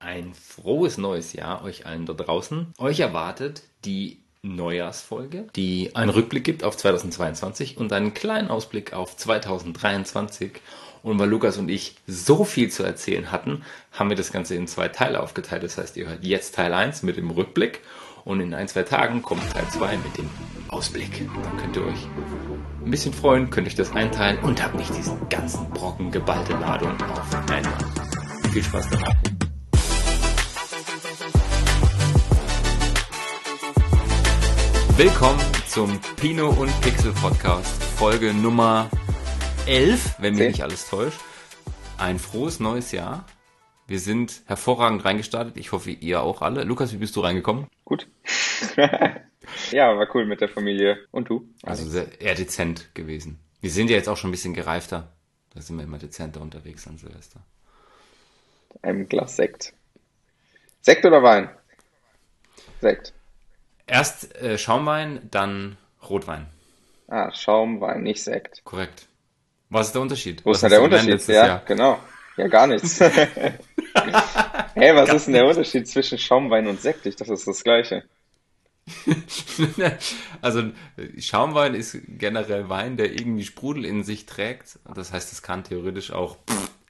ein frohes neues Jahr euch allen da draußen. Euch erwartet die Neujahrsfolge, die einen Rückblick gibt auf 2022 und einen kleinen Ausblick auf 2023. Und weil Lukas und ich so viel zu erzählen hatten, haben wir das Ganze in zwei Teile aufgeteilt. Das heißt, ihr hört jetzt Teil 1 mit dem Rückblick und in ein, zwei Tagen kommt Teil 2 mit dem Ausblick. Dann könnt ihr euch ein bisschen freuen, könnt euch das einteilen und habt nicht diesen ganzen Brocken geballte Ladung auf einmal. Viel Spaß dabei. Willkommen zum Pino und Pixel Podcast, Folge Nummer 11, wenn mich nicht alles täuscht. Ein frohes neues Jahr. Wir sind hervorragend reingestartet. Ich hoffe, ihr auch alle. Lukas, wie bist du reingekommen? Gut. ja, war cool mit der Familie. Und du? Also sehr, eher dezent gewesen. Wir sind ja jetzt auch schon ein bisschen gereifter. Da sind wir immer dezenter unterwegs an Silvester. Ein Glas Sekt. Sekt oder Wein? Sekt. Erst äh, Schaumwein, dann Rotwein. Ah, Schaumwein, nicht Sekt. Korrekt. Was ist der Unterschied? Wo ist denn der Unterschied? Ja, Jahr? genau. Ja, gar nichts. hey, was gar ist denn der Unterschied zwischen Schaumwein und Sekt? Ich dachte, das ist das Gleiche. also Schaumwein ist generell Wein, der irgendwie Sprudel in sich trägt. Das heißt, es kann theoretisch auch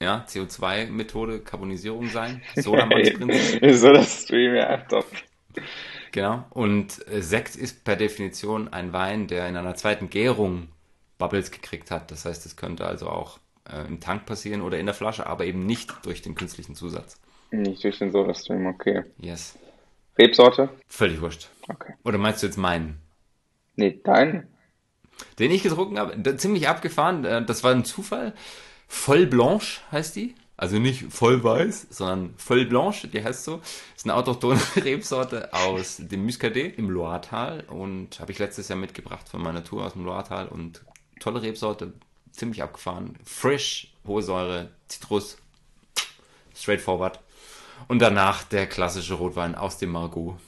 ja, CO2-Methode, Carbonisierung sein. Sodamanns-Prinzip. so das Stream, ja, top. Genau. Und äh, Sekt ist per Definition ein Wein, der in einer zweiten Gärung Bubbles gekriegt hat. Das heißt, es könnte also auch äh, im Tank passieren oder in der Flasche, aber eben nicht durch den künstlichen Zusatz. Nicht durch den Soda-Stream, okay. Yes. Rebsorte? Völlig wurscht. Okay. Oder meinst du jetzt meinen? Nee, deinen. Den ich getrunken habe, ziemlich abgefahren. Äh, das war ein Zufall. Voll Blanche heißt die. Also nicht voll weiß, sondern voll blanche, die heißt so. Ist eine autochtone Rebsorte aus dem Muscadet im Loiretal und habe ich letztes Jahr mitgebracht von meiner Tour aus dem Loiretal und tolle Rebsorte, ziemlich abgefahren. Frisch, hohe Säure, Zitrus, straightforward. Und danach der klassische Rotwein aus dem Margaux.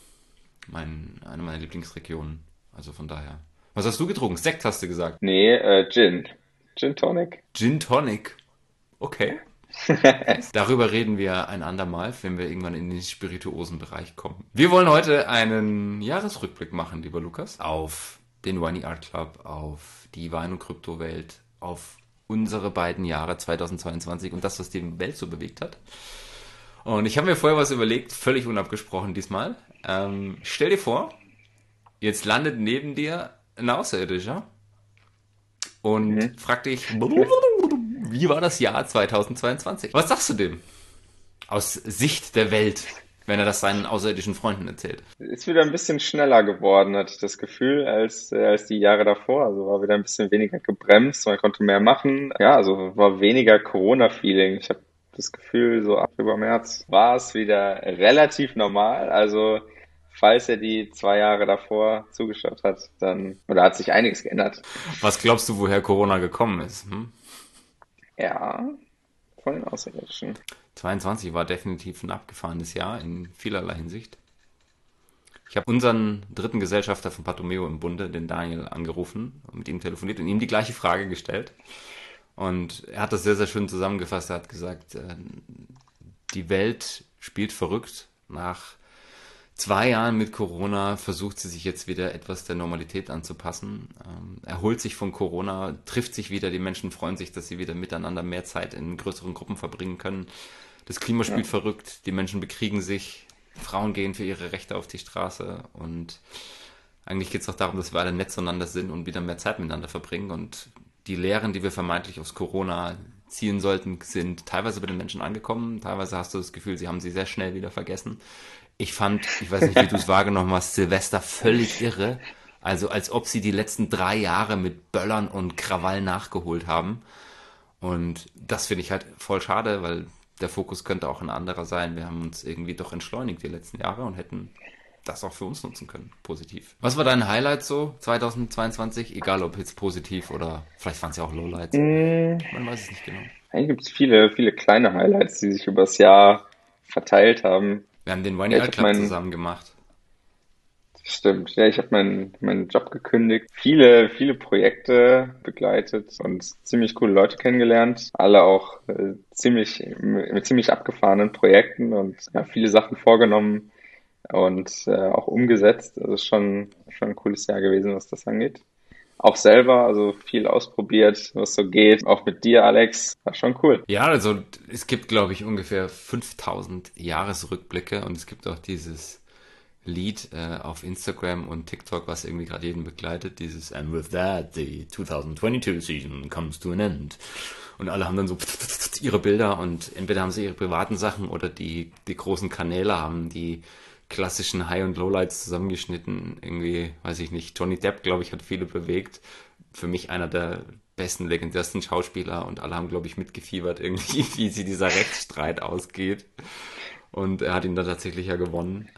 Mein, eine meiner Lieblingsregionen. Also von daher. Was hast du getrunken? Sekt hast du gesagt? Nee, äh, Gin. Gin Tonic. Gin Tonic. Okay. Darüber reden wir ein andermal, wenn wir irgendwann in den spirituosen Bereich kommen. Wir wollen heute einen Jahresrückblick machen, lieber Lukas, auf den Winey Art Club, auf die Wein- und Kryptowelt, auf unsere beiden Jahre 2022 und das, was die Welt so bewegt hat. Und ich habe mir vorher was überlegt, völlig unabgesprochen diesmal. Ähm, stell dir vor, jetzt landet neben dir ein Außerirdischer und mhm. fragt dich, wie war das Jahr 2022? Was sagst du dem? Aus Sicht der Welt, wenn er das seinen außerirdischen Freunden erzählt. Ist wieder ein bisschen schneller geworden, hatte ich das Gefühl, als, äh, als die Jahre davor. Also war wieder ein bisschen weniger gebremst, man konnte mehr machen. Ja, also war weniger Corona-Feeling. Ich habe das Gefühl, so ab über März war es wieder relativ normal. Also falls er die zwei Jahre davor zugeschaut hat, dann, oder hat sich einiges geändert. Was glaubst du, woher Corona gekommen ist? Hm? Ja, von den Außerirdischen. 22 war definitiv ein abgefahrenes Jahr in vielerlei Hinsicht. Ich habe unseren dritten Gesellschafter von Patomeo im Bunde, den Daniel, angerufen und mit ihm telefoniert und ihm die gleiche Frage gestellt. Und er hat das sehr, sehr schön zusammengefasst. Er hat gesagt, äh, die Welt spielt verrückt. Nach zwei Jahren mit Corona versucht sie sich jetzt wieder etwas der Normalität anzupassen, ähm, erholt sich von Corona, trifft sich wieder, die Menschen freuen sich, dass sie wieder miteinander mehr Zeit in größeren Gruppen verbringen können. Das Klima spielt ja. verrückt, die Menschen bekriegen sich, Frauen gehen für ihre Rechte auf die Straße und eigentlich geht es auch darum, dass wir alle nett zueinander sind und wieder mehr Zeit miteinander verbringen und die Lehren, die wir vermeintlich aus Corona ziehen sollten, sind teilweise bei den Menschen angekommen, teilweise hast du das Gefühl, sie haben sie sehr schnell wieder vergessen. Ich fand, ich weiß nicht, wie du es wahrgenommen hast, Silvester völlig irre. Also als ob sie die letzten drei Jahre mit Böllern und Krawall nachgeholt haben. Und das finde ich halt voll schade, weil der Fokus könnte auch ein anderer sein. Wir haben uns irgendwie doch entschleunigt die letzten Jahre und hätten das auch für uns nutzen können, positiv. Was war dein Highlight so 2022? Egal ob jetzt positiv oder vielleicht waren es ja auch Lowlights. Mm. Man weiß es nicht genau. Eigentlich gibt es viele, viele kleine Highlights, die sich übers Jahr verteilt haben. Wir haben den One Year Club zusammen gemacht. Stimmt, ja, ich habe meinen meinen Job gekündigt, viele, viele Projekte begleitet und ziemlich coole Leute kennengelernt, alle auch äh, ziemlich mit ziemlich abgefahrenen Projekten und ja, viele Sachen vorgenommen und äh, auch umgesetzt. Also schon schon ein cooles Jahr gewesen, was das angeht. Auch selber, also viel ausprobiert, was so geht. Auch mit dir, Alex, war schon cool. Ja, also es gibt, glaube ich, ungefähr 5000 Jahresrückblicke und es gibt auch dieses Lied äh, auf Instagram und TikTok, was irgendwie gerade jeden begleitet, dieses And with that, the 2022 season comes to an end. Und alle haben dann so ihre Bilder und entweder haben sie ihre privaten Sachen oder die, die großen Kanäle haben die klassischen High- und Lowlights zusammengeschnitten. Irgendwie, weiß ich nicht, Johnny Depp, glaube ich, hat viele bewegt. Für mich einer der besten, legendärsten Schauspieler und alle haben, glaube ich, mitgefiebert irgendwie, wie sie dieser Rechtsstreit ausgeht. Und er hat ihn dann tatsächlich ja gewonnen.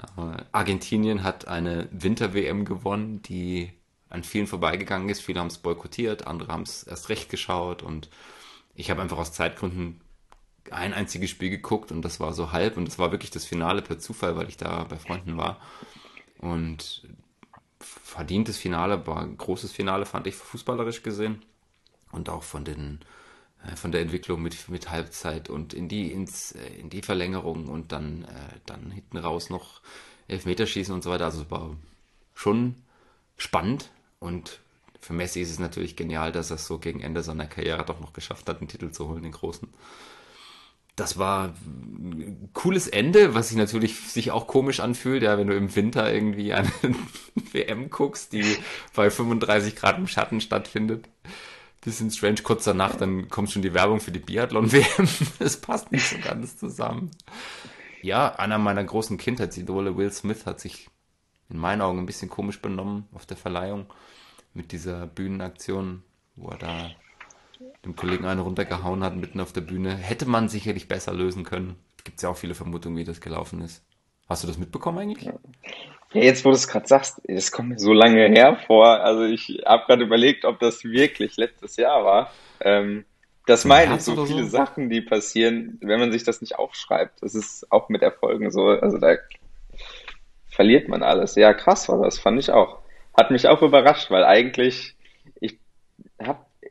Argentinien hat eine Winter-WM gewonnen, die an vielen vorbeigegangen ist. Viele haben es boykottiert, andere haben es erst recht geschaut. Und ich habe einfach aus Zeitgründen ein einziges Spiel geguckt und das war so halb. Und das war wirklich das Finale per Zufall, weil ich da bei Freunden war. Und verdientes Finale, war ein großes Finale, fand ich fußballerisch gesehen. Und auch von den äh, von der Entwicklung mit, mit Halbzeit und in die, ins, äh, in die Verlängerung und dann, äh, dann hinten raus noch Elfmeterschießen und so weiter. Also es war schon spannend und für Messi ist es natürlich genial, dass er es so gegen Ende seiner Karriere doch noch geschafft hat, einen Titel zu holen, den großen. Das war ein cooles Ende, was sich natürlich sich auch komisch anfühlt, ja, wenn du im Winter irgendwie eine WM guckst, die bei 35 Grad im Schatten stattfindet bisschen strange. Kurz danach, dann kommt schon die Werbung für die Biathlon-WM. Es passt nicht so ganz zusammen. Ja, einer meiner großen Kindheitsidole, Will Smith, hat sich in meinen Augen ein bisschen komisch benommen auf der Verleihung mit dieser Bühnenaktion, wo er da dem Kollegen eine runtergehauen hat mitten auf der Bühne. Hätte man sicherlich besser lösen können. Gibt es ja auch viele Vermutungen, wie das gelaufen ist. Hast du das mitbekommen eigentlich? Ja, jetzt wo du es gerade sagst, das kommt mir so lange her vor. Also ich habe gerade überlegt, ob das wirklich letztes Jahr war. Ähm, das meine ich, so viele so? Sachen, die passieren, wenn man sich das nicht aufschreibt. Das ist auch mit Erfolgen so. Also da verliert man alles. Ja, krass war das, fand ich auch. Hat mich auch überrascht, weil eigentlich,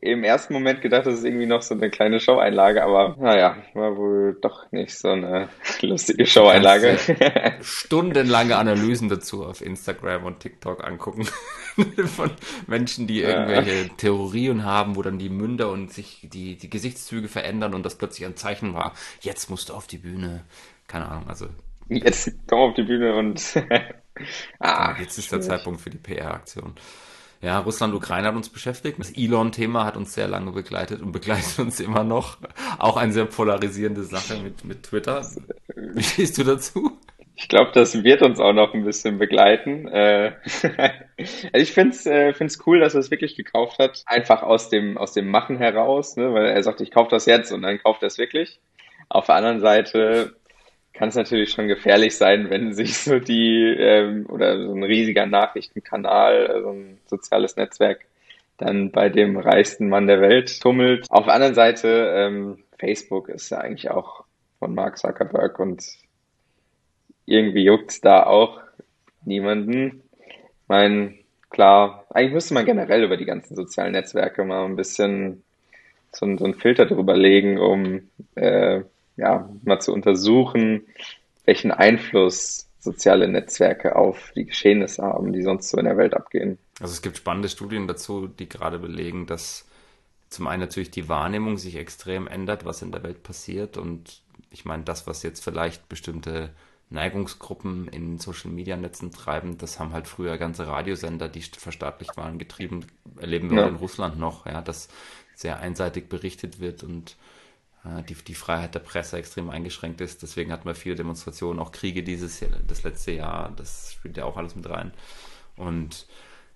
im ersten Moment gedacht, das ist irgendwie noch so eine kleine Show-Einlage, aber naja, war wohl doch nicht so eine lustige Show-Einlage. Stundenlange Analysen dazu auf Instagram und TikTok angucken von Menschen, die irgendwelche ja. Theorien haben, wo dann die Münder und sich die, die Gesichtszüge verändern und das plötzlich ein Zeichen war, jetzt musst du auf die Bühne. Keine Ahnung, also. Jetzt komm auf die Bühne und ah, jetzt ist der Zeitpunkt für die PR-Aktion. Ja, Russland-Ukraine hat uns beschäftigt. Das Elon-Thema hat uns sehr lange begleitet und begleitet uns immer noch. Auch eine sehr polarisierende Sache mit, mit Twitter. Wie stehst du dazu? Ich glaube, das wird uns auch noch ein bisschen begleiten. Äh, ich finde es äh, find's cool, dass er es wirklich gekauft hat. Einfach aus dem, aus dem Machen heraus, ne? weil er sagt, ich kaufe das jetzt und dann kauft er es wirklich. Auf der anderen Seite kann es natürlich schon gefährlich sein, wenn sich so die ähm, oder so ein riesiger Nachrichtenkanal, so also ein soziales Netzwerk dann bei dem reichsten Mann der Welt tummelt. Auf der anderen Seite, ähm, Facebook ist ja eigentlich auch von Mark Zuckerberg und irgendwie juckt da auch niemanden. Ich meine, klar, eigentlich müsste man generell über die ganzen sozialen Netzwerke mal ein bisschen so, so einen Filter drüber legen, um äh, ja, mal zu untersuchen, welchen Einfluss soziale Netzwerke auf die Geschehnisse haben, die sonst so in der Welt abgehen. Also es gibt spannende Studien dazu, die gerade belegen, dass zum einen natürlich die Wahrnehmung sich extrem ändert, was in der Welt passiert. Und ich meine, das, was jetzt vielleicht bestimmte Neigungsgruppen in Social Media Netzen treiben, das haben halt früher ganze Radiosender, die verstaatlicht waren, getrieben. Erleben wir ja. in Russland noch, ja, dass sehr einseitig berichtet wird und die, die Freiheit der Presse extrem eingeschränkt ist. Deswegen hatten wir viele Demonstrationen, auch Kriege dieses Jahr, das letzte Jahr. Das spielt ja auch alles mit rein. Und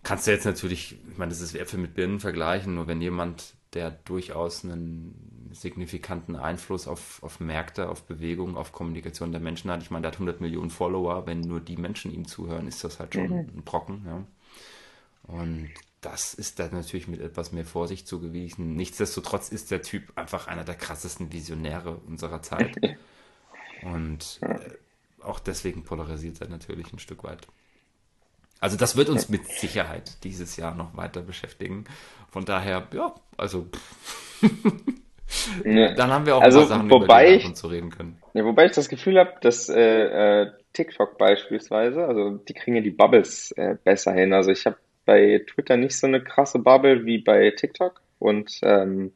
kannst du jetzt natürlich, ich meine, das ist Äpfel mit Birnen vergleichen, nur wenn jemand, der durchaus einen signifikanten Einfluss auf, auf Märkte, auf Bewegung, auf Kommunikation der Menschen hat. Ich meine, der hat 100 Millionen Follower. Wenn nur die Menschen ihm zuhören, ist das halt schon mhm. ein Brocken. Ja. Und das ist da natürlich mit etwas mehr Vorsicht zugewiesen. Nichtsdestotrotz ist der Typ einfach einer der krassesten Visionäre unserer Zeit. Und äh, auch deswegen polarisiert er natürlich ein Stück weit. Also das wird uns mit Sicherheit dieses Jahr noch weiter beschäftigen. Von daher, ja, also dann haben wir auch Also, ein paar Sachen, wobei über die ich- wir zu reden können. Ja, wobei ich das Gefühl habe, dass äh, äh, TikTok beispielsweise, also die kriegen ja die Bubbles äh, besser hin. Also ich habe bei Twitter nicht so eine krasse Bubble wie bei TikTok und ähm,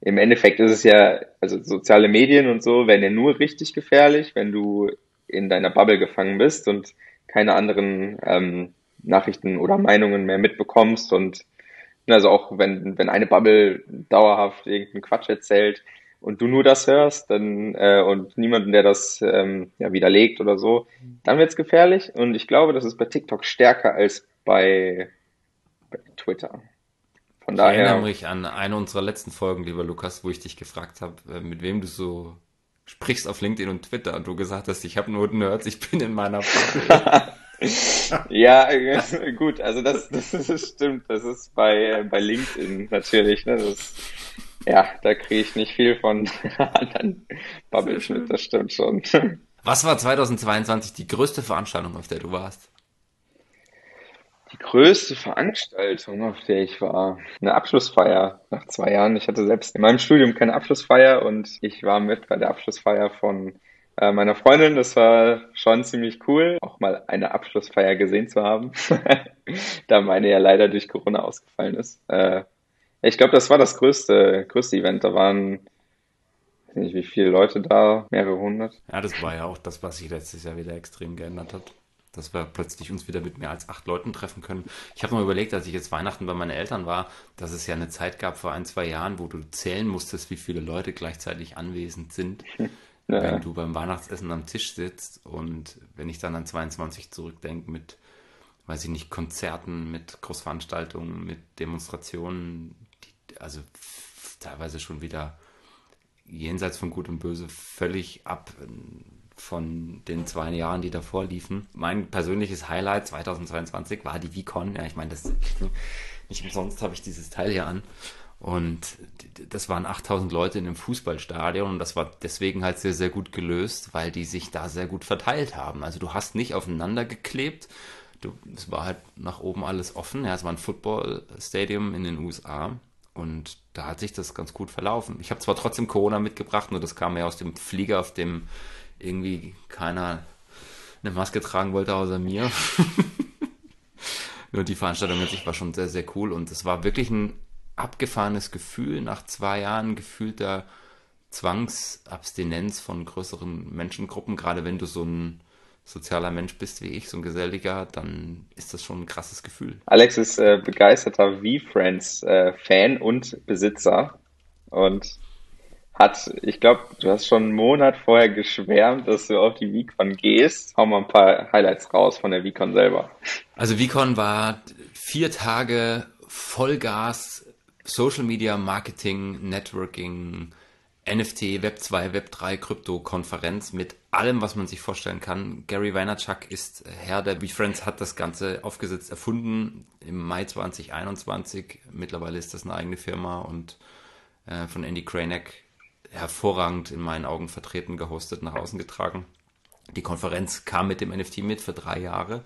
im Endeffekt ist es ja, also soziale Medien und so werden ja nur richtig gefährlich, wenn du in deiner Bubble gefangen bist und keine anderen ähm, Nachrichten oder Meinungen mehr mitbekommst und also auch wenn, wenn eine Bubble dauerhaft irgendeinen Quatsch erzählt und du nur das hörst, dann äh, und niemanden, der das ähm, ja, widerlegt oder so, dann wird's gefährlich. Und ich glaube, das ist bei TikTok stärker als bei, bei Twitter. Von Ich erinnere daher, mich an eine unserer letzten Folgen, lieber Lukas, wo ich dich gefragt habe, äh, mit wem du so sprichst auf LinkedIn und Twitter und du gesagt hast, ich habe nur Nerds, ich bin in meiner ja, äh, gut, also das, das, das stimmt. Das ist bei, bei LinkedIn natürlich. Ne? Das, ja, da kriege ich nicht viel von anderen Bubbles mit, das stimmt schon. Was war 2022 die größte Veranstaltung, auf der du warst? Die größte Veranstaltung, auf der ich war, eine Abschlussfeier nach zwei Jahren. Ich hatte selbst in meinem Studium keine Abschlussfeier und ich war mit bei der Abschlussfeier von äh, meiner Freundin. Das war schon ziemlich cool, auch mal eine Abschlussfeier gesehen zu haben, da meine ja leider durch Corona ausgefallen ist. Äh, ich glaube, das war das größte, größte Event. Da waren, weiß nicht, wie viele Leute da, mehrere hundert. Ja, das war ja auch das, was sich letztes Jahr wieder extrem geändert hat. Dass wir plötzlich uns wieder mit mehr als acht Leuten treffen können. Ich habe mal überlegt, als ich jetzt Weihnachten bei meinen Eltern war, dass es ja eine Zeit gab vor ein, zwei Jahren, wo du zählen musstest, wie viele Leute gleichzeitig anwesend sind, Ja. wenn du beim Weihnachtsessen am Tisch sitzt. Und wenn ich dann an 22 zurückdenke mit, weiß ich nicht, Konzerten, mit Großveranstaltungen, mit Demonstrationen, die, also teilweise schon wieder jenseits von Gut und Böse völlig ab von den zwei Jahren, die davor liefen. Mein persönliches Highlight 2022 war die VCon. Ja, ich meine, das nicht umsonst habe ich dieses Teil hier an. Und das waren 8000 Leute in einem Fußballstadion und das war deswegen halt sehr, sehr gut gelöst, weil die sich da sehr gut verteilt haben. Also du hast nicht aufeinander geklebt. Du, es war halt nach oben alles offen. Ja, es war ein Football-Stadium in den USA. Und da hat sich das ganz gut verlaufen. Ich habe zwar trotzdem Corona mitgebracht, nur das kam ja aus dem Flieger, auf dem irgendwie keiner eine Maske tragen wollte außer mir. nur die Veranstaltung an sich war schon sehr, sehr cool und es war wirklich ein abgefahrenes Gefühl nach zwei Jahren gefühlter Zwangsabstinenz von größeren Menschengruppen, gerade wenn du so ein sozialer Mensch bist wie ich, so ein Geselliger, dann ist das schon ein krasses Gefühl. Alex ist äh, begeisterter V-Friends-Fan und Besitzer und hat, ich glaube, du hast schon einen Monat vorher geschwärmt, dass du auf die VCon gehst. Hau mal ein paar Highlights raus von der VCon selber. Also VCon war vier Tage Vollgas, Social Media, Marketing, Networking, NFT, Web 2, Web 3, Krypto-Konferenz mit allem, was man sich vorstellen kann. Gary Vaynerchuk ist Herr der VFriends, hat das Ganze aufgesetzt, erfunden im Mai 2021. Mittlerweile ist das eine eigene Firma und äh, von Andy Kranek hervorragend in meinen Augen vertreten, gehostet, nach außen getragen. Die Konferenz kam mit dem NFT mit für drei Jahre.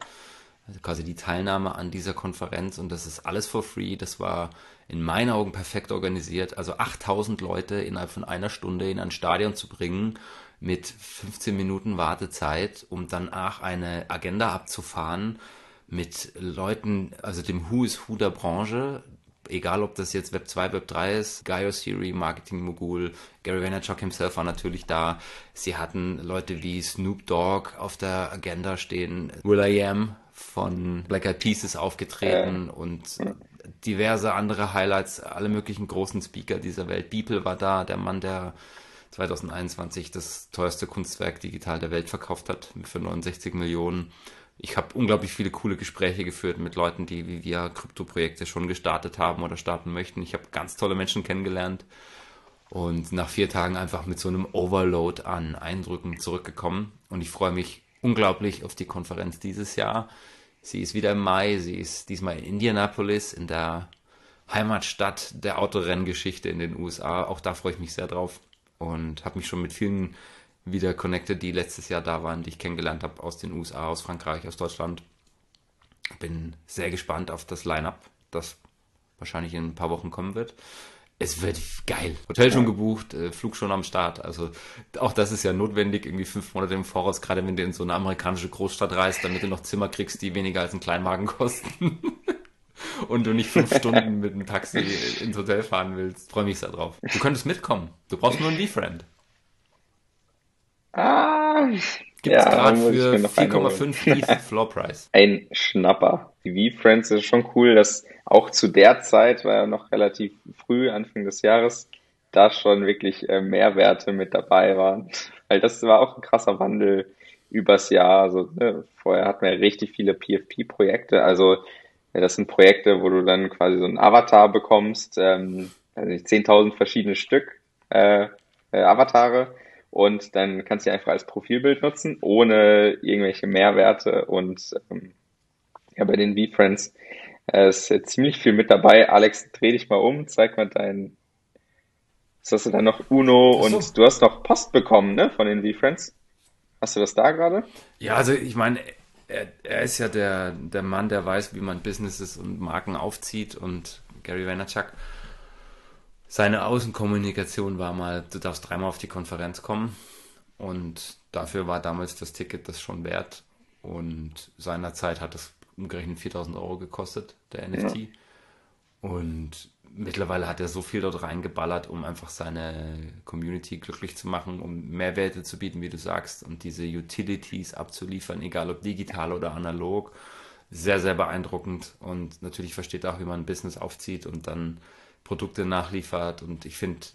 Also quasi die Teilnahme an dieser Konferenz und das ist alles for free. Das war in meinen Augen perfekt organisiert. Also 8000 Leute innerhalb von einer Stunde in ein Stadion zu bringen mit 15 Minuten Wartezeit, um danach eine Agenda abzufahren mit Leuten, also dem Who is Who der Branche, egal ob das jetzt Web 2, Web 3 ist, Gaio Siri, Marketing Mogul, Gary Vaynerchuk himself war natürlich da. Sie hatten Leute wie Snoop Dogg auf der Agenda stehen, Will I Am von Black Eyed Peas ist aufgetreten und diverse andere Highlights, alle möglichen großen Speaker dieser Welt. Beeple war da, der Mann, der 2021 das teuerste Kunstwerk digital der Welt verkauft hat für 69 Millionen. Ich habe unglaublich viele coole Gespräche geführt mit Leuten, die wie wir Krypto-Projekte schon gestartet haben oder starten möchten. Ich habe ganz tolle Menschen kennengelernt und nach vier Tagen einfach mit so einem Overload an Eindrücken zurückgekommen. Und ich freue mich unglaublich auf die Konferenz dieses Jahr. Sie ist wieder im Mai, sie ist diesmal in Indianapolis, in der Heimatstadt der Autorenngeschichte in den USA. Auch da freue ich mich sehr drauf und habe mich schon mit vielen wieder connected, die letztes Jahr da waren, die ich kennengelernt habe aus den USA, aus Frankreich, aus Deutschland. Bin sehr gespannt auf das Line-Up, das wahrscheinlich in ein paar Wochen kommen wird. Es wird geil. Hotel schon gebucht, äh, Flug schon am Start. Also auch das ist ja notwendig, irgendwie fünf Monate im Voraus, gerade wenn du in so eine amerikanische Großstadt reist, damit du noch Zimmer kriegst, die weniger als einen Kleinwagen kosten. und du nicht fünf Stunden mit einem Taxi ins Hotel fahren willst. Freue mich sehr drauf. Du könntest mitkommen. Du brauchst nur einen V-Friend. Ah, Gibt es ja, gerade für 4,5 ETH Floor Price. Ein Schnapper. Die V-Friends ist schon cool, dass auch zu der Zeit, war ja noch relativ früh, Anfang des Jahres, da schon wirklich äh, Mehrwerte mit dabei waren. Weil das war auch ein krasser Wandel übers Jahr. Also ne, vorher hatten wir richtig viele PFP-Projekte. Also das sind Projekte, wo du dann quasi so einen Avatar bekommst, ähm, also 10.000 verschiedene Stück äh, äh, Avatare und dann kannst du die einfach als Profilbild nutzen, ohne irgendwelche Mehrwerte und ähm, ja, bei den V-Friends äh, ist ziemlich viel mit dabei. Alex, dreh dich mal um, zeig mal dein, was hast du da noch? Uno so. und du hast noch Post bekommen, ne, von den V-Friends. Hast du das da gerade? Ja, also ich meine, er, er, ist ja der, der Mann, der weiß, wie man Businesses und Marken aufzieht und Gary Vaynerchuk. Seine Außenkommunikation war mal, du darfst dreimal auf die Konferenz kommen und dafür war damals das Ticket das schon wert und seinerzeit hat das umgerechnet 4000 Euro gekostet, der NFT. Ja. Und mittlerweile hat er so viel dort reingeballert, um einfach seine Community glücklich zu machen, um Mehrwerte zu bieten, wie du sagst, und diese Utilities abzuliefern, egal ob digital oder analog. Sehr, sehr beeindruckend und natürlich versteht er auch, wie man ein Business aufzieht und dann Produkte nachliefert. Und ich finde,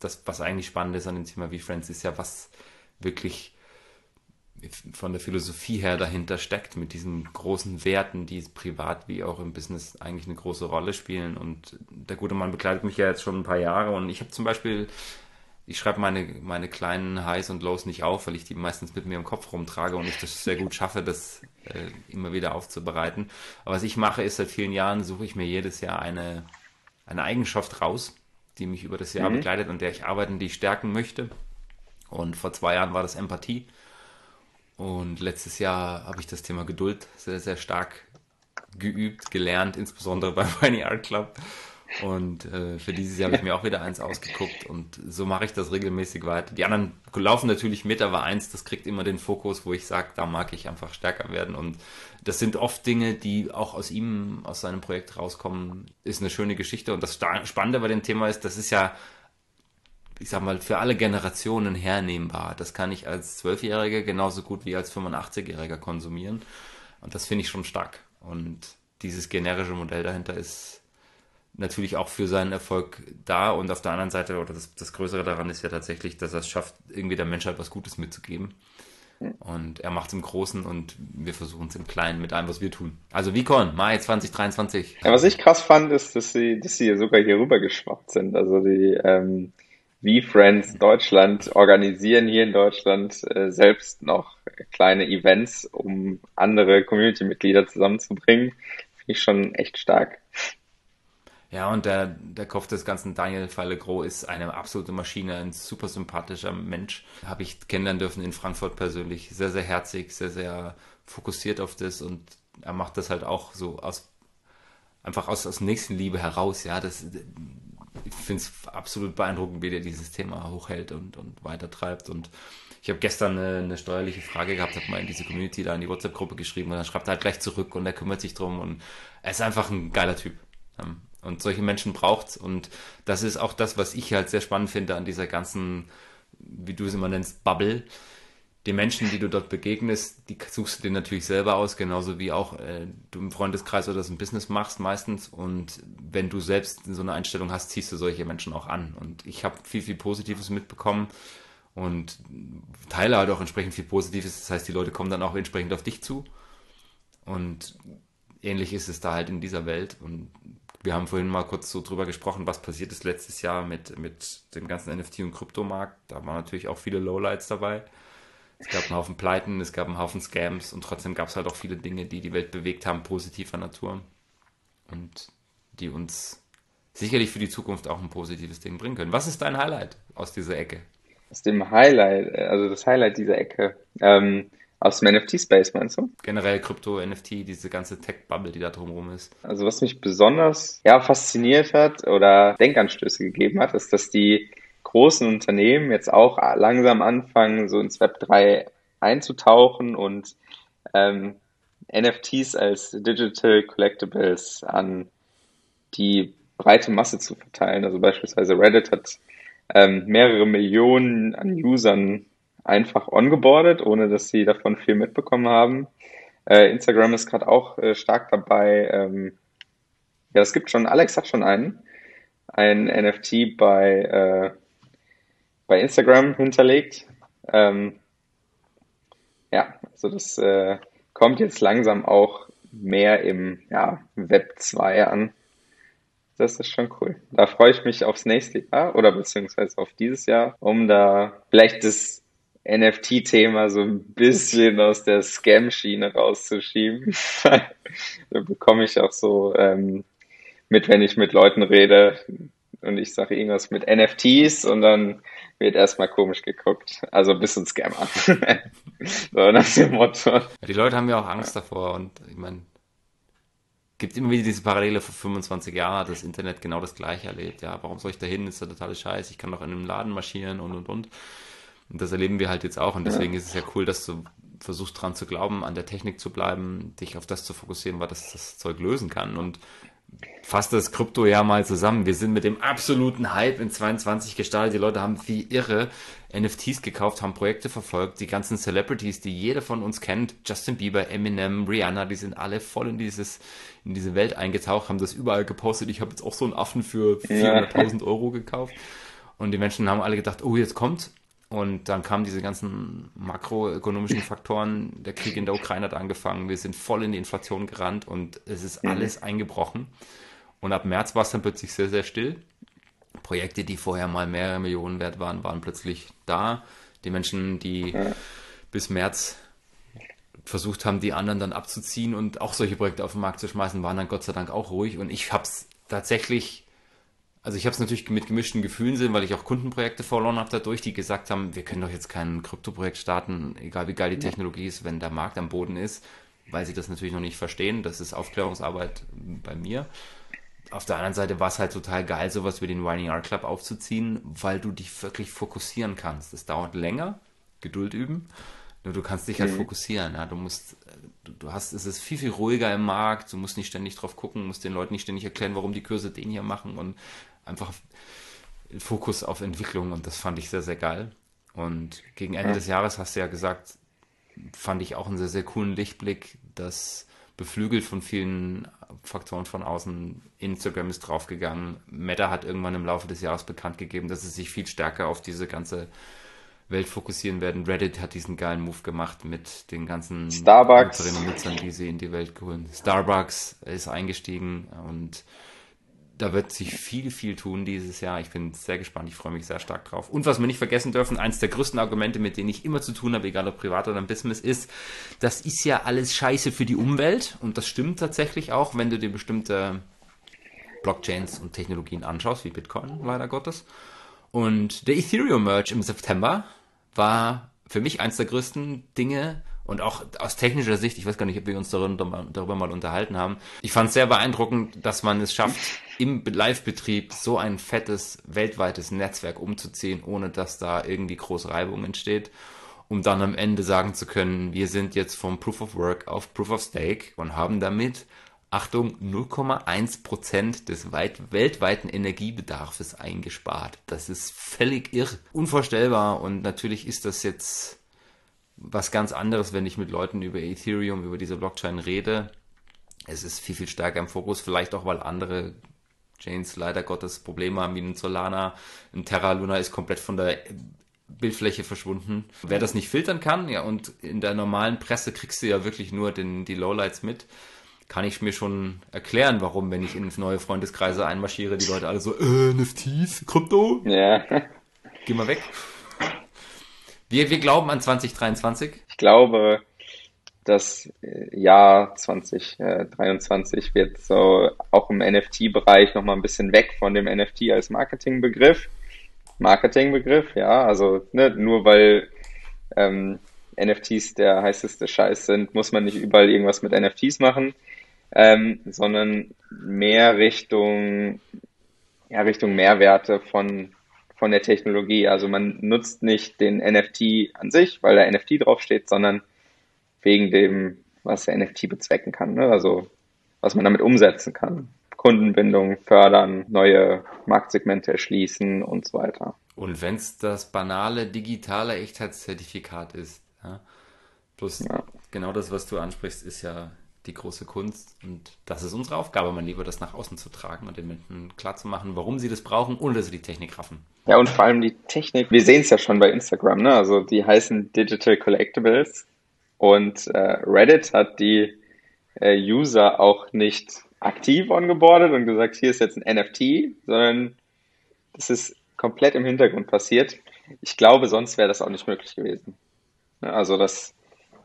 das, was eigentlich spannend ist an dem Thema wie Friends, ist ja, was wirklich von der Philosophie her dahinter steckt, mit diesen großen Werten, die privat wie auch im Business eigentlich eine große Rolle spielen. Und der gute Mann begleitet mich ja jetzt schon ein paar Jahre und ich habe zum Beispiel, ich schreibe meine, meine kleinen Highs und Lows nicht auf, weil ich die meistens mit mir im Kopf rumtrage und ich das sehr gut schaffe, das äh, immer wieder aufzubereiten. Aber was ich mache, ist seit vielen Jahren, suche ich mir jedes Jahr eine, eine Eigenschaft raus, die mich über das Jahr mhm. begleitet, an der ich arbeiten, die ich stärken möchte. Und vor zwei Jahren war das Empathie. Und letztes Jahr habe ich das Thema Geduld sehr, sehr stark geübt, gelernt, insbesondere beim Funny Art Club. Und äh, für dieses Jahr habe ich mir auch wieder eins ausgeguckt und so mache ich das regelmäßig weiter. Die anderen laufen natürlich mit, aber eins, das kriegt immer den Fokus, wo ich sage, da mag ich einfach stärker werden. Und das sind oft Dinge, die auch aus ihm, aus seinem Projekt rauskommen. Ist eine schöne Geschichte. Und das Spannende bei dem Thema ist, das ist ja ich sag mal, für alle Generationen hernehmbar. Das kann ich als Zwölfjähriger genauso gut wie als 85-Jähriger konsumieren. Und das finde ich schon stark. Und dieses generische Modell dahinter ist natürlich auch für seinen Erfolg da. Und auf der anderen Seite, oder das, das Größere daran ist ja tatsächlich, dass er es schafft, irgendwie der Menschheit was Gutes mitzugeben. Und er macht es im Großen und wir versuchen es im Kleinen mit allem, was wir tun. Also Vicon, Mai 2023. Ja, was ich krass fand, ist, dass sie, dass sie sogar hier rüber geschwappt sind. Also die, ähm, wie Friends Deutschland organisieren hier in Deutschland äh, selbst noch kleine Events, um andere Community-Mitglieder zusammenzubringen. Finde ich schon echt stark. Ja, und der, der Kopf des ganzen Daniel Fallegro ist eine absolute Maschine, ein super sympathischer Mensch. Habe ich kennenlernen dürfen in Frankfurt persönlich. Sehr, sehr herzig, sehr, sehr fokussiert auf das und er macht das halt auch so aus, einfach aus, aus Nächstenliebe heraus. Ja, das, ich finde es absolut beeindruckend, wie der dieses Thema hochhält und, und weitertreibt. Und ich habe gestern eine, eine, steuerliche Frage gehabt, habe mal in diese Community da in die WhatsApp-Gruppe geschrieben und dann schreibt er halt gleich zurück und er kümmert sich drum und er ist einfach ein geiler Typ. Und solche Menschen braucht's und das ist auch das, was ich halt sehr spannend finde an dieser ganzen, wie du es immer nennst, Bubble die Menschen, die du dort begegnest, die suchst du dir natürlich selber aus, genauso wie auch äh, du im Freundeskreis oder so ein Business machst meistens. Und wenn du selbst so eine Einstellung hast, ziehst du solche Menschen auch an. Und ich habe viel, viel Positives mitbekommen und teile halt auch entsprechend viel Positives. Das heißt, die Leute kommen dann auch entsprechend auf dich zu. Und ähnlich ist es da halt in dieser Welt. Und wir haben vorhin mal kurz so drüber gesprochen, was passiert ist letztes Jahr mit, mit dem ganzen NFT- und Kryptomarkt. Da waren natürlich auch viele Lowlights dabei. Es gab einen Haufen Pleiten, es gab einen Haufen Scams und trotzdem gab es halt auch viele Dinge, die die Welt bewegt haben, positiver Natur und die uns sicherlich für die Zukunft auch ein positives Ding bringen können. Was ist dein Highlight aus dieser Ecke? Aus dem Highlight, also das Highlight dieser Ecke. Ähm, Aus dem NFT-Space meinst du? Generell Krypto, NFT, diese ganze Tech-Bubble, die da drumherum ist. Also was mich besonders ja, fasziniert hat oder Denkanstöße gegeben hat, ist, dass die großen Unternehmen jetzt auch langsam anfangen, so ins Web 3 einzutauchen und ähm, NFTs als Digital Collectibles an die breite Masse zu verteilen. Also beispielsweise Reddit hat ähm, mehrere Millionen an Usern einfach ongeboardet, ohne dass sie davon viel mitbekommen haben. Äh, Instagram ist gerade auch äh, stark dabei. Ähm, ja, es gibt schon, Alex hat schon einen, ein NFT bei, äh, bei Instagram hinterlegt. Ähm, ja, also das äh, kommt jetzt langsam auch mehr im ja, Web 2 an. Das ist schon cool. Da freue ich mich aufs nächste Jahr oder beziehungsweise auf dieses Jahr, um da vielleicht das NFT-Thema so ein bisschen aus der Scam-Schiene rauszuschieben. da bekomme ich auch so ähm, mit, wenn ich mit Leuten rede und ich sage irgendwas mit NFTs und dann wird erstmal komisch geguckt. Also ein bisschen Scammer. so nach dem Motto. Die Leute haben ja auch Angst davor und ich meine, gibt immer wieder diese Parallele vor 25 Jahren, das Internet genau das gleiche erlebt. Ja, warum soll ich da hin? Ist ja totale Scheiß. Ich kann doch in einem Laden marschieren und und und. Und das erleben wir halt jetzt auch. Und deswegen ja. ist es ja cool, dass du versuchst dran zu glauben, an der Technik zu bleiben, dich auf das zu fokussieren, was das, das Zeug lösen kann. Und fasst das Krypto ja mal zusammen. Wir sind mit dem absoluten Hype in 22 gestartet. Die Leute haben wie irre NFTs gekauft, haben Projekte verfolgt. Die ganzen Celebrities, die jeder von uns kennt, Justin Bieber, Eminem, Rihanna, die sind alle voll in dieses in diese Welt eingetaucht, haben das überall gepostet. Ich habe jetzt auch so einen Affen für 400.000 Euro gekauft. Und die Menschen haben alle gedacht, oh, jetzt kommt und dann kamen diese ganzen makroökonomischen Faktoren. Der Krieg in der Ukraine hat angefangen. Wir sind voll in die Inflation gerannt und es ist mhm. alles eingebrochen. Und ab März war es dann plötzlich sehr, sehr still. Projekte, die vorher mal mehrere Millionen wert waren, waren plötzlich da. Die Menschen, die bis März versucht haben, die anderen dann abzuziehen und auch solche Projekte auf den Markt zu schmeißen, waren dann Gott sei Dank auch ruhig. Und ich habe es tatsächlich also ich habe es natürlich mit gemischten Gefühlen sehen, weil ich auch Kundenprojekte verloren habe dadurch, die gesagt haben, wir können doch jetzt kein Kryptoprojekt starten, egal wie geil die Technologie ist, wenn der Markt am Boden ist, weil sie das natürlich noch nicht verstehen. Das ist Aufklärungsarbeit bei mir. Auf der anderen Seite war es halt total geil, sowas wie den Winding Art Club aufzuziehen, weil du dich wirklich fokussieren kannst. Das dauert länger, Geduld üben, nur du kannst dich halt mhm. fokussieren. Ja? Du musst, du, du, hast, es ist viel, viel ruhiger im Markt, du musst nicht ständig drauf gucken, musst den Leuten nicht ständig erklären, warum die Kurse den hier machen und einfach Fokus auf Entwicklung und das fand ich sehr, sehr geil. Und gegen Ende ja. des Jahres hast du ja gesagt, fand ich auch einen sehr, sehr coolen Lichtblick, dass beflügelt von vielen Faktoren von außen. Instagram ist draufgegangen. Meta hat irgendwann im Laufe des Jahres bekannt gegeben, dass sie sich viel stärker auf diese ganze Welt fokussieren werden. Reddit hat diesen geilen Move gemacht mit den ganzen Starbucks. Nutzerinnen und Nutzern, die sie in die Welt geholt. Starbucks ist eingestiegen und da wird sich viel, viel tun dieses Jahr. Ich bin sehr gespannt, ich freue mich sehr stark drauf. Und was wir nicht vergessen dürfen, eins der größten Argumente, mit denen ich immer zu tun habe, egal ob privat oder im Business, ist, das ist ja alles scheiße für die Umwelt. Und das stimmt tatsächlich auch, wenn du dir bestimmte Blockchains und Technologien anschaust, wie Bitcoin, leider Gottes. Und der Ethereum-Merge im September war für mich eins der größten Dinge, und auch aus technischer Sicht, ich weiß gar nicht, ob wir uns darüber, mal unterhalten haben. Ich fand es sehr beeindruckend, dass man es schafft, im Live-Betrieb so ein fettes weltweites Netzwerk umzuziehen, ohne dass da irgendwie groß Reibung entsteht, um dann am Ende sagen zu können, wir sind jetzt vom Proof of Work auf Proof of Stake und haben damit Achtung, 0,1 Prozent des weit, weltweiten Energiebedarfs eingespart. Das ist völlig irr, unvorstellbar und natürlich ist das jetzt was ganz anderes, wenn ich mit Leuten über Ethereum, über diese Blockchain rede. Es ist viel, viel stärker im Fokus, vielleicht auch, weil andere Chains leider Gottes Probleme haben, wie ein Solana. Ein Terra Luna ist komplett von der Bildfläche verschwunden. Wer das nicht filtern kann, ja, und in der normalen Presse kriegst du ja wirklich nur den, die Lowlights mit, kann ich mir schon erklären, warum, wenn ich in neue Freundeskreise einmarschiere, die Leute alle so, äh, NFTs, Krypto? Ja. Geh mal weg. Wir, wir glauben an 2023. Ich glaube, das Jahr 2023 wird so auch im NFT-Bereich nochmal ein bisschen weg von dem NFT als Marketingbegriff. Marketingbegriff, ja, also ne, nur weil ähm, NFTs der heißeste Scheiß sind, muss man nicht überall irgendwas mit NFTs machen, ähm, sondern mehr Richtung, ja, Richtung Mehrwerte von, von der Technologie. Also man nutzt nicht den NFT an sich, weil da NFT draufsteht, sondern wegen dem, was der NFT bezwecken kann. Ne? Also was man damit umsetzen kann. Kundenbindung fördern, neue Marktsegmente erschließen und so weiter. Und wenn es das banale digitale Echtheitszertifikat ist, ja, plus ja. genau das, was du ansprichst, ist ja die große Kunst und das ist unsere Aufgabe, mein Lieber, das nach außen zu tragen und den Menschen klarzumachen, warum sie das brauchen, ohne dass sie die Technik raffen. Ja, und vor allem die Technik, wir sehen es ja schon bei Instagram, ne? also die heißen Digital Collectibles und äh, Reddit hat die äh, User auch nicht aktiv ongeboardet und gesagt, hier ist jetzt ein NFT, sondern das ist komplett im Hintergrund passiert. Ich glaube, sonst wäre das auch nicht möglich gewesen. Also das,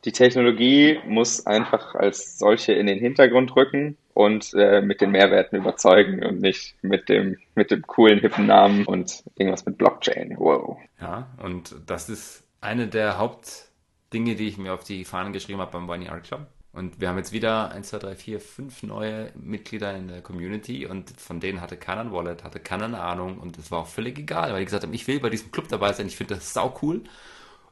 die Technologie muss einfach als solche in den Hintergrund rücken und äh, mit den Mehrwerten überzeugen und nicht mit dem, mit dem coolen, hippen Namen und irgendwas mit Blockchain. Wow. Ja, und das ist eine der Hauptdinge, die ich mir auf die Fahnen geschrieben habe beim One Art Club. Und wir haben jetzt wieder 1, 2, 3, 4, 5 neue Mitglieder in der Community und von denen hatte keiner ein Wallet, hatte keiner eine Ahnung und es war auch völlig egal, weil die gesagt haben, ich will bei diesem Club dabei sein, ich finde das sau cool.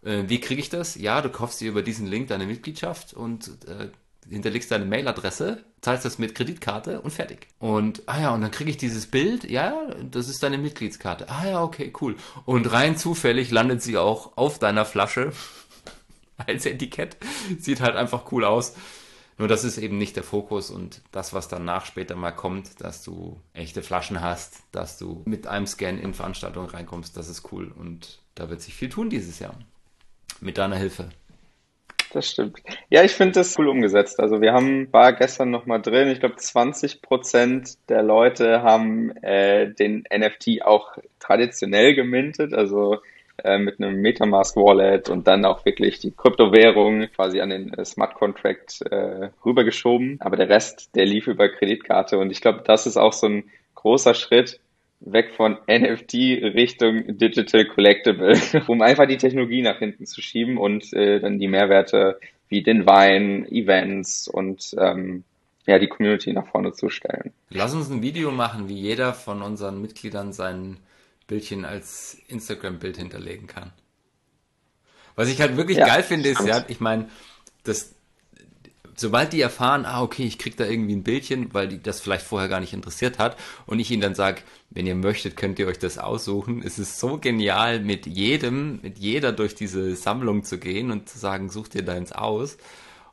Äh, wie kriege ich das? Ja, du kaufst dir über diesen Link deine Mitgliedschaft und äh, hinterlegst deine Mailadresse, zahlst das mit Kreditkarte und fertig. Und, ah ja, und dann kriege ich dieses Bild, ja, das ist deine Mitgliedskarte. Ah ja, okay, cool. Und rein zufällig landet sie auch auf deiner Flasche als Etikett. Sieht halt einfach cool aus. Nur das ist eben nicht der Fokus und das, was danach später mal kommt, dass du echte Flaschen hast, dass du mit einem Scan in Veranstaltungen reinkommst, das ist cool und da wird sich viel tun dieses Jahr. Mit deiner Hilfe. Das stimmt. Ja, ich finde das cool umgesetzt. Also wir haben, war gestern nochmal drin, ich glaube 20 Prozent der Leute haben äh, den NFT auch traditionell gemintet, also äh, mit einem Metamask Wallet und dann auch wirklich die Kryptowährung quasi an den äh, Smart Contract äh, rübergeschoben. Aber der Rest, der lief über Kreditkarte und ich glaube, das ist auch so ein großer Schritt weg von NFT Richtung Digital Collectible, um einfach die Technologie nach hinten zu schieben und äh, dann die Mehrwerte wie den Wein, Events und ähm, ja, die Community nach vorne zu stellen. Lass uns ein Video machen, wie jeder von unseren Mitgliedern seinen Bildchen als Instagram-Bild hinterlegen kann. Was ich halt wirklich ja, geil finde, ist ja, ich meine, das, sobald die erfahren, ah, okay, ich krieg da irgendwie ein Bildchen, weil die das vielleicht vorher gar nicht interessiert hat und ich ihnen dann sage, wenn ihr möchtet, könnt ihr euch das aussuchen. Es ist so genial, mit jedem, mit jeder durch diese Sammlung zu gehen und zu sagen, such dir deins aus,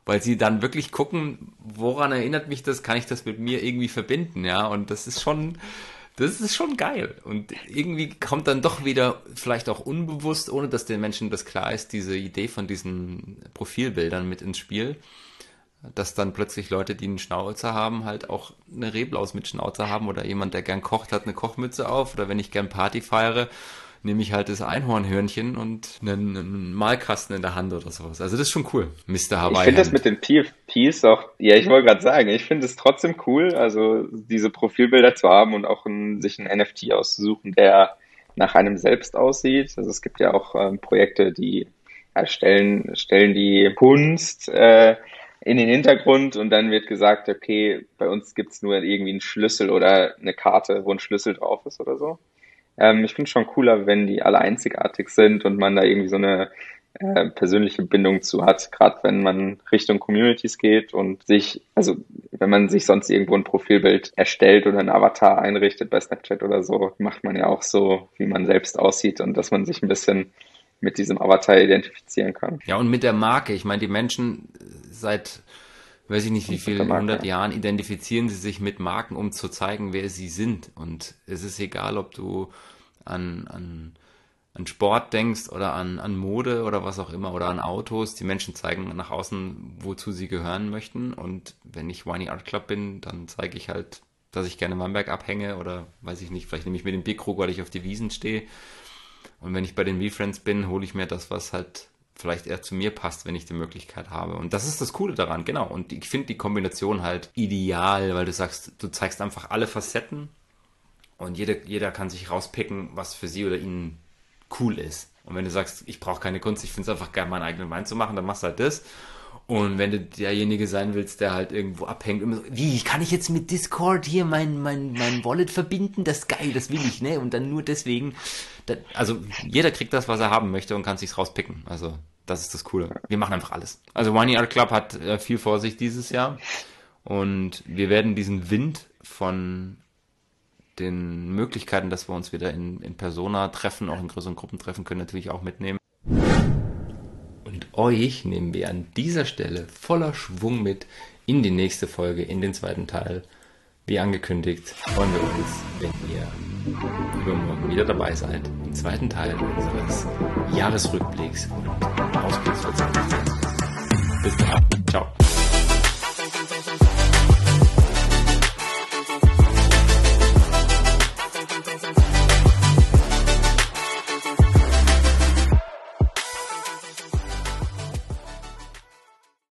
weil sie dann wirklich gucken, woran erinnert mich das, kann ich das mit mir irgendwie verbinden, ja, und das ist schon, das ist schon geil. Und irgendwie kommt dann doch wieder, vielleicht auch unbewusst, ohne dass den Menschen das klar ist, diese Idee von diesen Profilbildern mit ins Spiel. Dass dann plötzlich Leute, die einen Schnauzer haben, halt auch eine Reblaus mit Schnauzer haben oder jemand, der gern kocht, hat eine Kochmütze auf oder wenn ich gern Party feiere, nehme ich halt das Einhornhörnchen und einen, einen, Malkasten in der Hand oder sowas. Also das ist schon cool, Mr. Hawaii. Ich finde das mit den PFPs auch, ja, ich wollte gerade sagen, ich finde es trotzdem cool, also diese Profilbilder zu haben und auch ein, sich ein NFT auszusuchen, der nach einem selbst aussieht. Also es gibt ja auch ähm, Projekte, die erstellen, stellen die Kunst äh, in den Hintergrund und dann wird gesagt, okay, bei uns gibt's nur irgendwie einen Schlüssel oder eine Karte, wo ein Schlüssel drauf ist oder so. Ähm, ich finde es schon cooler, wenn die alle einzigartig sind und man da irgendwie so eine äh, persönliche Bindung zu hat, gerade wenn man Richtung Communities geht und sich, also wenn man sich sonst irgendwo ein Profilbild erstellt oder ein Avatar einrichtet bei Snapchat oder so, macht man ja auch so, wie man selbst aussieht und dass man sich ein bisschen mit diesem Avatar identifizieren kann. Ja, und mit der Marke. Ich meine, die Menschen seit weiß ich nicht wie viele hundert Jahren identifizieren sie sich mit Marken, um zu zeigen, wer sie sind. Und es ist egal, ob du an, an, an Sport denkst oder an, an Mode oder was auch immer oder an Autos. Die Menschen zeigen nach außen, wozu sie gehören möchten. Und wenn ich Winey Art Club bin, dann zeige ich halt, dass ich gerne Mannberg abhänge oder weiß ich nicht, vielleicht nehme ich mir den Bierkrug, weil ich auf die Wiesen stehe. Und wenn ich bei den V-Friends bin, hole ich mir das, was halt vielleicht eher zu mir passt, wenn ich die Möglichkeit habe. Und das ist das Coole daran, genau. Und ich finde die Kombination halt ideal, weil du sagst, du zeigst einfach alle Facetten und jeder, jeder kann sich rauspicken, was für sie oder ihn cool ist. Und wenn du sagst, ich brauche keine Kunst, ich finde es einfach geil, meinen eigenen Wein zu machen, dann machst du halt das. Und wenn du derjenige sein willst, der halt irgendwo abhängt, immer so, wie, kann ich jetzt mit Discord hier mein, mein, mein Wallet verbinden? Das ist geil, das will ich, ne? Und dann nur deswegen, da, also jeder kriegt das, was er haben möchte und kann sich's rauspicken. Also das ist das Coole. Wir machen einfach alles. Also One Art Club hat äh, viel vor sich dieses Jahr und wir werden diesen Wind von den Möglichkeiten, dass wir uns wieder in, in Persona treffen, auch in größeren Gruppen treffen können, natürlich auch mitnehmen. Und euch nehmen wir an dieser Stelle voller Schwung mit in die nächste Folge, in den zweiten Teil. Wie angekündigt, freuen wir uns, wenn ihr übermorgen wieder dabei seid, im zweiten Teil unseres Jahresrückblicks und Ausblicks für 2024. Bis dann. Ciao.